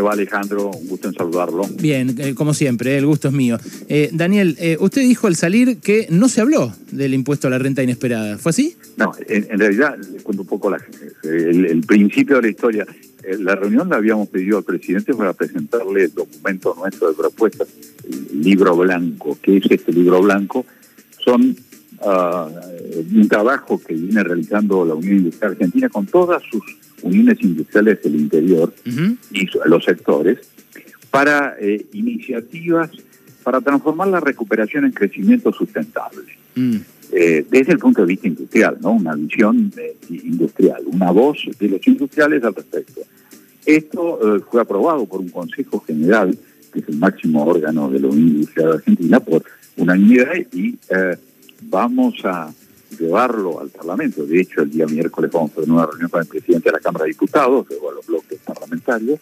va Alejandro? Un gusto en saludarlo. Bien, eh, como siempre, el gusto es mío. Eh, Daniel, eh, usted dijo al salir que no se habló del impuesto a la renta inesperada. ¿Fue así? No, en, realidad, les cuento un poco la, el, el principio de la historia. La reunión la habíamos pedido al presidente para presentarle el documento nuestro de propuestas, el libro blanco. ¿Qué es este libro blanco? Son uh, un trabajo que viene realizando la Unión Industrial Argentina con todas sus uniones industriales del interior y los sectores para eh, iniciativas para transformar la recuperación en crecimiento sustentable. Mm. Eh, desde el punto de vista industrial, ¿no? Una visión eh, industrial, una voz de los industriales al respecto. Esto fue aprobado por un Consejo General, que es el máximo órgano de la Unión Industrial Argentina, por unanimidad y vamos a llevarlo al Parlamento. De hecho, el día miércoles vamos a tener una reunión con el presidente de la Cámara de Diputados, luego a los bloques parlamentarios,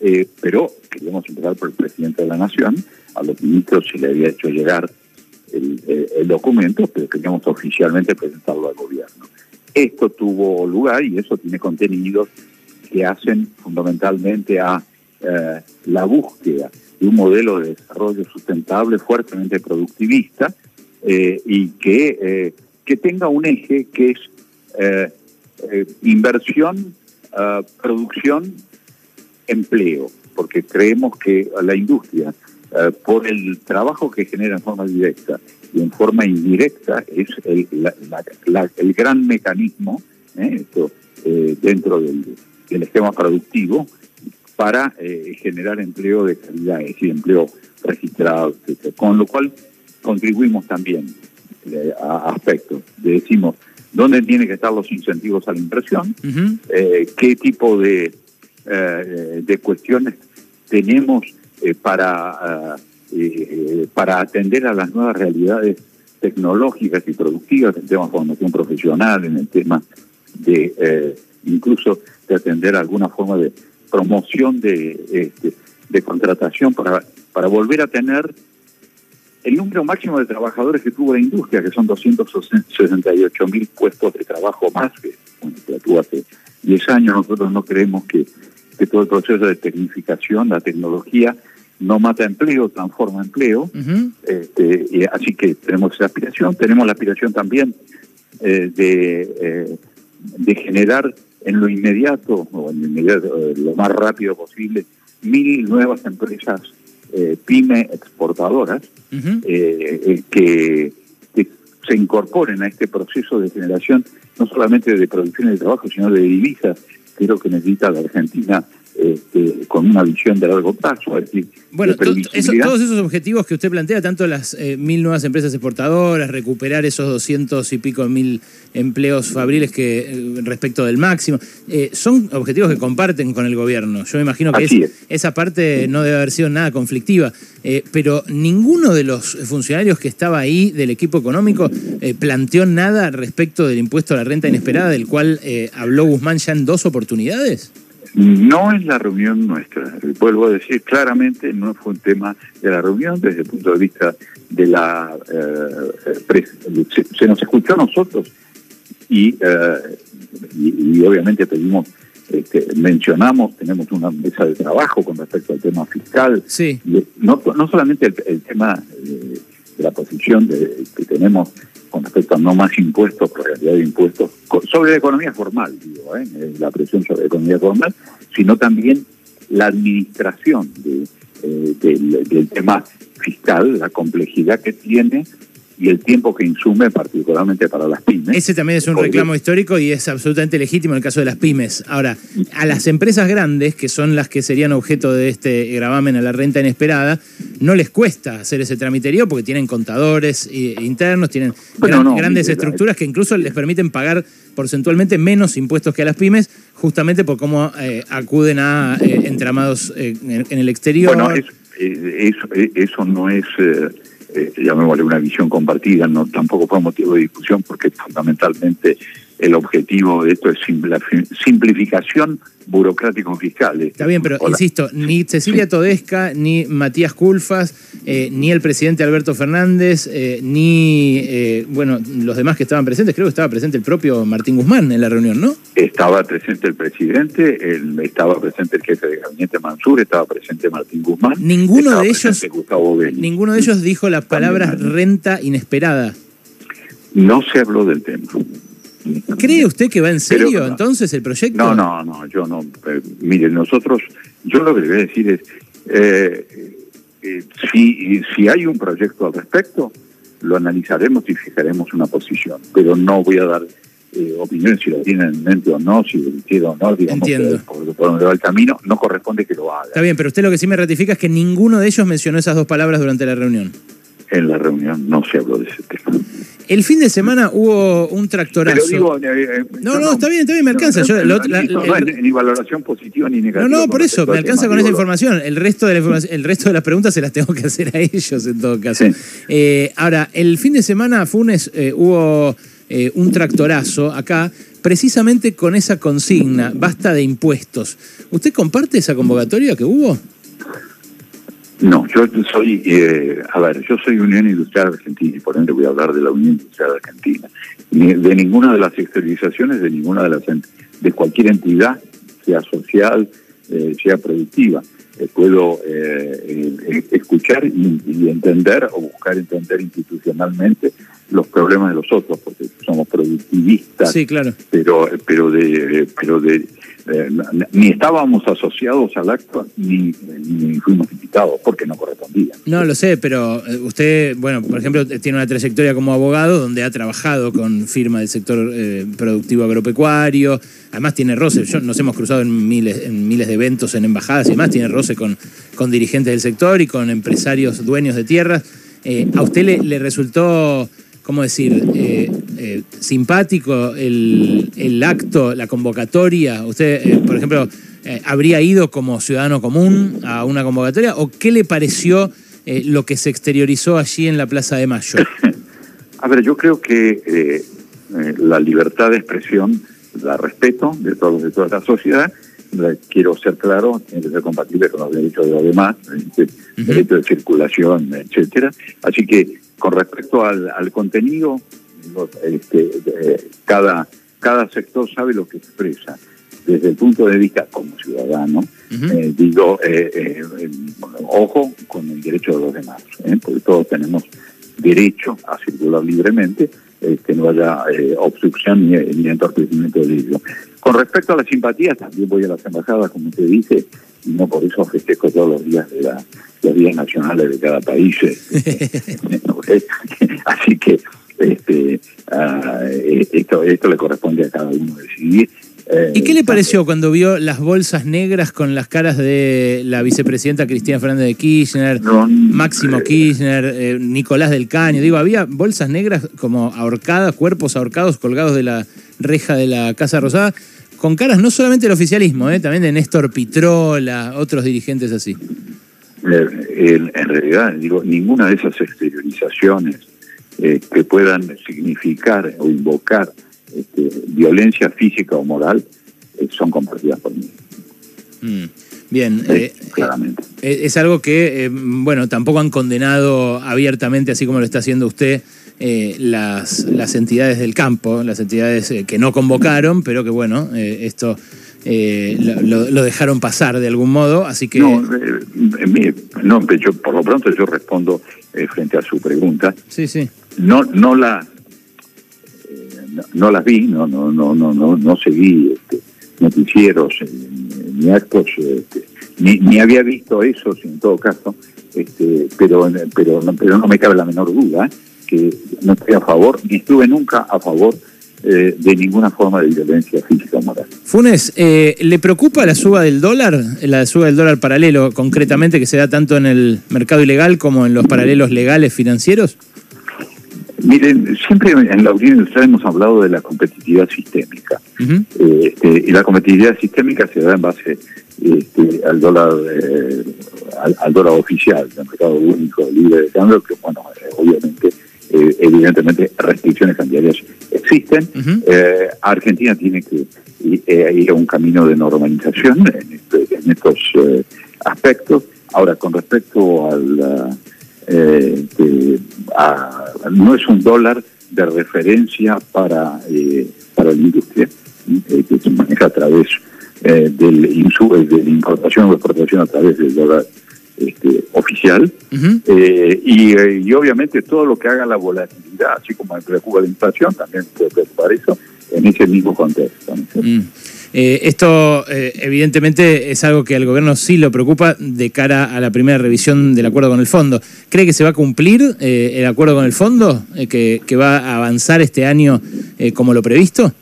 eh, pero queríamos empezar por el presidente de la Nación, a los ministros se le había hecho llegar el, eh, documento, pero queríamos oficialmente presentarlo al gobierno. Esto tuvo lugar y eso tiene contenidos que hacen fundamentalmente a eh, la búsqueda de un modelo de desarrollo sustentable fuertemente productivista y que que tenga un eje que es eh, eh, inversión, eh, producción, empleo, porque creemos que la industria, por el trabajo que genera en forma directa y en forma indirecta, es el, gran mecanismo esto, dentro del, esquema productivo para generar empleo de calidad, es decir, empleo registrado, Con lo cual contribuimos también eh, aspectos. decimos dónde tienen que estar los incentivos a la inversión, eh, qué tipo de, eh, de cuestiones tenemos para, para atender a las nuevas realidades tecnológicas y productivas, en el tema de formación profesional, en el tema de incluso de atender alguna forma de promoción de, este, de contratación para, para volver a tener el número máximo de trabajadores que tuvo la industria, que son 268 mil puestos de trabajo más que, bueno, tuvo hace 10 años. Nosotros no creemos que, que todo el proceso de tecnificación, la tecnología, no mata empleo, transforma empleo. este, así que tenemos esa aspiración. Tenemos la aspiración también eh, de, eh, de generar en lo inmediato, o en lo, inmediato, eh, lo más rápido posible, mil nuevas empresas eh, pyme exportadoras eh, eh, que, se incorporen a este proceso de generación no solamente de producción de trabajo, sino de divisas, que es lo que necesita la Argentina este, con una visión de largo plazo. Es decir, bueno, todos esos objetivos que usted plantea, tanto las eh, mil nuevas empresas exportadoras, recuperar esos doscientos y pico mil empleos fabriles que eh, respecto del máximo, eh, son objetivos que comparten con el gobierno. Yo me imagino que esa parte no debe haber sido nada conflictiva, pero ninguno de los funcionarios que estaba ahí del equipo económico planteó nada respecto del impuesto a la renta inesperada, del cual habló Guzmán ya en dos oportunidades. No es la reunión nuestra, vuelvo a decir claramente, no fue un tema de la reunión desde el punto de vista de la... Eh, se, nos escuchó a nosotros y, eh, y, obviamente pedimos, este, mencionamos, tenemos una mesa de trabajo con respecto al tema fiscal. Sí. No, no solamente el, tema de, la posición de, que tenemos con respecto a no más impuestos, por realidad de impuestos, sobre la economía formal, digo, ¿eh? la presión sobre la economía formal, sino también la administración de, eh, del, del tema fiscal, la complejidad que tiene y el tiempo que insume, particularmente para las pymes. Ese también es un reclamo histórico y es absolutamente legítimo en el caso de las pymes. Ahora, a las empresas grandes, que son las que serían objeto de este gravamen a la renta inesperada, no les cuesta hacer ese tramiterío porque tienen contadores eh, internos, tienen grandes estructuras que incluso les permiten pagar porcentualmente menos impuestos que a las pymes, justamente por cómo eh, acuden a eh, entramados en, el exterior. Bueno, eso, eso no es eh, llamémosle una visión compartida, no tampoco fue motivo de discusión porque fundamentalmente el objetivo de esto es simplificación burocrático fiscal. Está bien, pero insisto, ni Cecilia Todesca, ni Matías Culfas, eh, ni el presidente Alberto Fernández, eh, ni eh, bueno los demás que estaban presentes, creo que estaba presente el propio Martín Guzmán en la reunión, ¿no? Estaba presente el presidente, estaba presente el jefe de gabinete Mansur, estaba presente Martín Guzmán. Ninguno de ellos, ninguno de ellos dijo la palabra renta inesperada. No se habló del tema. ¿Cree usted que va en serio entonces el proyecto? No, no, no, yo no. Eh, mire, nosotros, yo lo que le voy a decir es, eh, eh, si, si hay un proyecto al respecto, lo analizaremos y fijaremos una posición, pero no voy a dar opiniones si lo tienen en mente o no, si lo hicieron o no, digamos, Entiendo. Por, por, donde va el camino, no corresponde que lo haga. Está bien, pero usted lo que sí me ratifica es que ninguno de ellos mencionó esas dos palabras durante la reunión. En la reunión no se habló de ese tema. El fin de semana hubo un tractorazo. Eh, eh, no, no, está bien, está bien, me alcanza. ni valoración positiva ni negativa. No, no, por eso, me alcanza con esa información. El resto, de la el resto de las preguntas se las tengo que hacer a ellos en todo caso. Eh, ahora, el fin de semana, Funes, hubo un tractorazo acá, precisamente con esa consigna, basta de impuestos. ¿Usted comparte esa convocatoria que hubo? No, yo soy, eh, a ver, yo soy Unión Industrial Argentina y por ende voy a hablar de la Unión Industrial Argentina. de ninguna de las exteriorizaciones, de ninguna de las, de cualquier entidad, sea social, eh, sea productiva. Eh, puedo escuchar y, entender o buscar entender institucionalmente los problemas de los otros, porque somos productivistas. Sí, claro. Pero, pero de, pero de eh, ni estábamos asociados al acto ni, fuimos invitados porque no correspondía. No, lo sé, pero eh, usted, bueno, por ejemplo, tiene una trayectoria como abogado donde ha trabajado con firma del sector eh, productivo agropecuario, además tiene roce, yo, nos hemos cruzado en miles, en miles de eventos, en embajadas y demás, tiene roce con, con dirigentes del sector y con empresarios dueños de tierras. ¿A usted le, le resultó ¿cómo decir? Eh, eh, simpático el, acto, la convocatoria? ¿Usted, eh, por ejemplo, habría ido como ciudadano común a una convocatoria? ¿O qué le pareció lo que se exteriorizó allí en la Plaza de Mayo? A ver, yo creo que la libertad de expresión la respeto de todos de toda la sociedad. Quiero ser claro, tiene que ser compatible con los derechos de los demás, el derecho de circulación, etcétera. Así que con respecto al, contenido, este, cada, cada sector sabe lo que expresa. Desde el punto de vista como ciudadano, eh, digo, eh, eh, ojo con el derecho de los demás, porque todos tenemos derecho a circular libremente, que no haya obstrucción ni, ni entorpecimiento de ello. Con respecto a las simpatías, también voy a las embajadas, como usted dice, y no por eso festejo todos los días de la, los días nacionales de cada país. Así que este, ah, esto, esto le corresponde a cada uno decidir. Eh, ¿Y qué le pareció cuando vio las bolsas negras con las caras de la vicepresidenta Cristina Fernández de Kirchner, Máximo eh, Kirchner, eh, Nicolás del Caño? Digo, había bolsas negras como ahorcadas, cuerpos ahorcados colgados de la reja de la Casa Rosada con caras no solamente del oficialismo, ¿eh? también de Néstor Pitrola, otros dirigentes así. En, realidad, digo, ninguna de esas exteriorizaciones eh, que puedan significar o invocar este, violencia física o moral eh, son compartidas por mí. Mm, bien, claramente. es algo que, bueno, tampoco han condenado abiertamente, así como lo está haciendo usted, eh, las, las entidades del campo, las entidades eh, que no convocaron, pero que bueno, eh, lo, dejaron pasar de algún modo, así que... No, no yo, por lo pronto yo respondo frente a su pregunta. Sí, sí. No, no la... No, las vi, no, no, no, no, no, no seguí este, noticieros ni actos, este, ni, ni había visto eso, en todo caso, este, pero, pero, pero no me cabe la menor duda que no estoy a favor, ni estuve nunca a favor eh, de ninguna forma de violencia física o moral. Funes, eh, ¿le preocupa la suba del dólar, la suba del dólar paralelo, concretamente que se da tanto en el mercado ilegal como en los paralelos legales financieros? Miren, siempre en la Unión Industrial hemos hablado de la competitividad sistémica. Eh, este, y la competitividad sistémica se da en base este, al dólar al, dólar oficial del mercado único libre de cambio, que bueno, obviamente eh, evidentemente restricciones cambiarias existen. Argentina tiene que ir a un camino de normalización en, este, en estos aspectos. Ahora, con respecto al... no es un dólar de referencia para, para la industria que se maneja a través eh, del eh, de la importación o exportación a través del dólar este, oficial eh, y, obviamente todo lo que haga la volatilidad, así como me preocupa la inflación, también puede preocupar eso en ese mismo contexto. Mm. esto evidentemente es algo que al gobierno sí lo preocupa de cara a la primera revisión del acuerdo con el fondo. ¿Cree que se va a cumplir el acuerdo con el fondo, que, que, va a avanzar este año como lo previsto?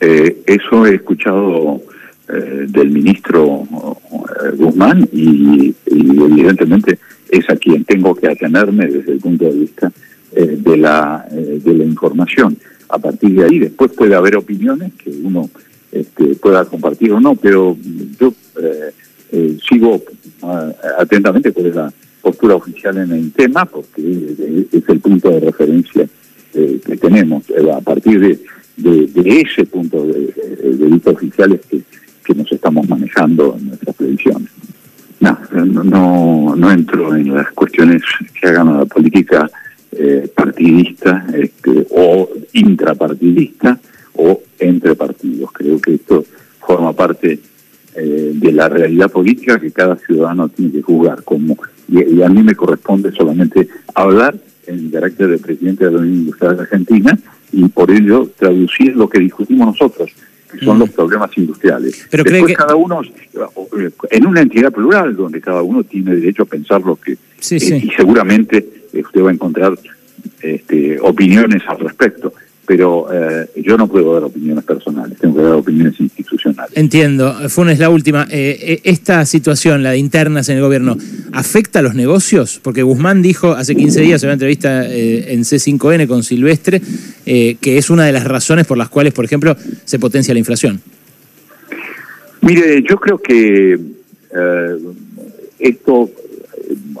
eso he escuchado eh, del ministro eh, Guzmán y, evidentemente es a quien tengo que atenerme desde el punto de vista eh, de, la, de la información. A partir de ahí después puede haber opiniones que uno este, pueda compartir o no, pero yo sigo atentamente cuál es la postura oficial en el tema, porque es el punto de referencia que tenemos. a partir de, ese punto de, de vista oficial es que nos estamos manejando en nuestras previsiones. No, no, no entro en las cuestiones que hagan a la política eh, partidista este, o intrapartidista o entre partidos. Creo que esto forma parte eh, de la realidad política que cada ciudadano tiene que juzgar. Como, y, a mí me corresponde solamente hablar en carácter de presidente de la Unión Industrial Argentina y por ello traducir lo que discutimos nosotros que son los problemas industriales. Pero Después cada uno, en una entidad plural, donde cada uno tiene derecho a pensar lo que... Sí, eh, Y seguramente usted va a encontrar este, opiniones al respecto pero eh, yo no puedo dar opiniones personales, tengo que dar opiniones institucionales. Entiendo. Funes, la última. Eh, eh, ¿Esta situación, la de internas en el gobierno, afecta a los negocios? Porque Guzmán dijo hace 15 días en una entrevista en C5N con Silvestre que es una de las razones por las cuales, por ejemplo, se potencia la inflación. Mire, yo creo que esto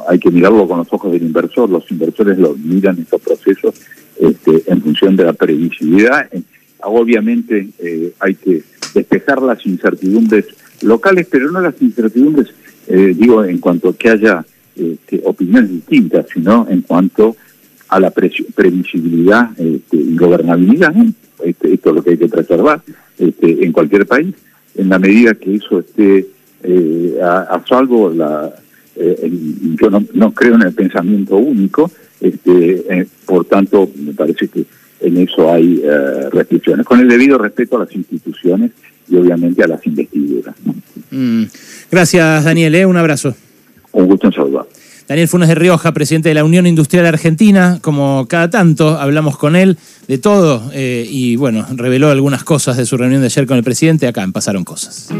hay que mirarlo con los ojos del inversor. Los inversores lo miran estos procesos este, en función de la previsibilidad. Obviamente eh, hay que despejar las incertidumbres locales, pero no las incertidumbres, eh, digo, en cuanto a que haya este, opiniones distintas, sino en cuanto a la previsibilidad este, y gobernabilidad. Este, esto es lo que hay que preservar este, en cualquier país, en la medida que eso esté eh, a, salvo, la, yo no, no creo en el pensamiento único, este, eh, por tanto, me parece que en eso hay eh, restricciones, con el debido respeto a las instituciones y obviamente a las investiduras. Mm. Gracias, Daniel. ¿eh? Un abrazo. Un gusto en saludar. Daniel Funes de Rioja, presidente de la Unión Industrial Argentina, como cada tanto hablamos con él de todo y bueno, reveló algunas cosas de su reunión de ayer con el presidente, acá en Pasaron Cosas.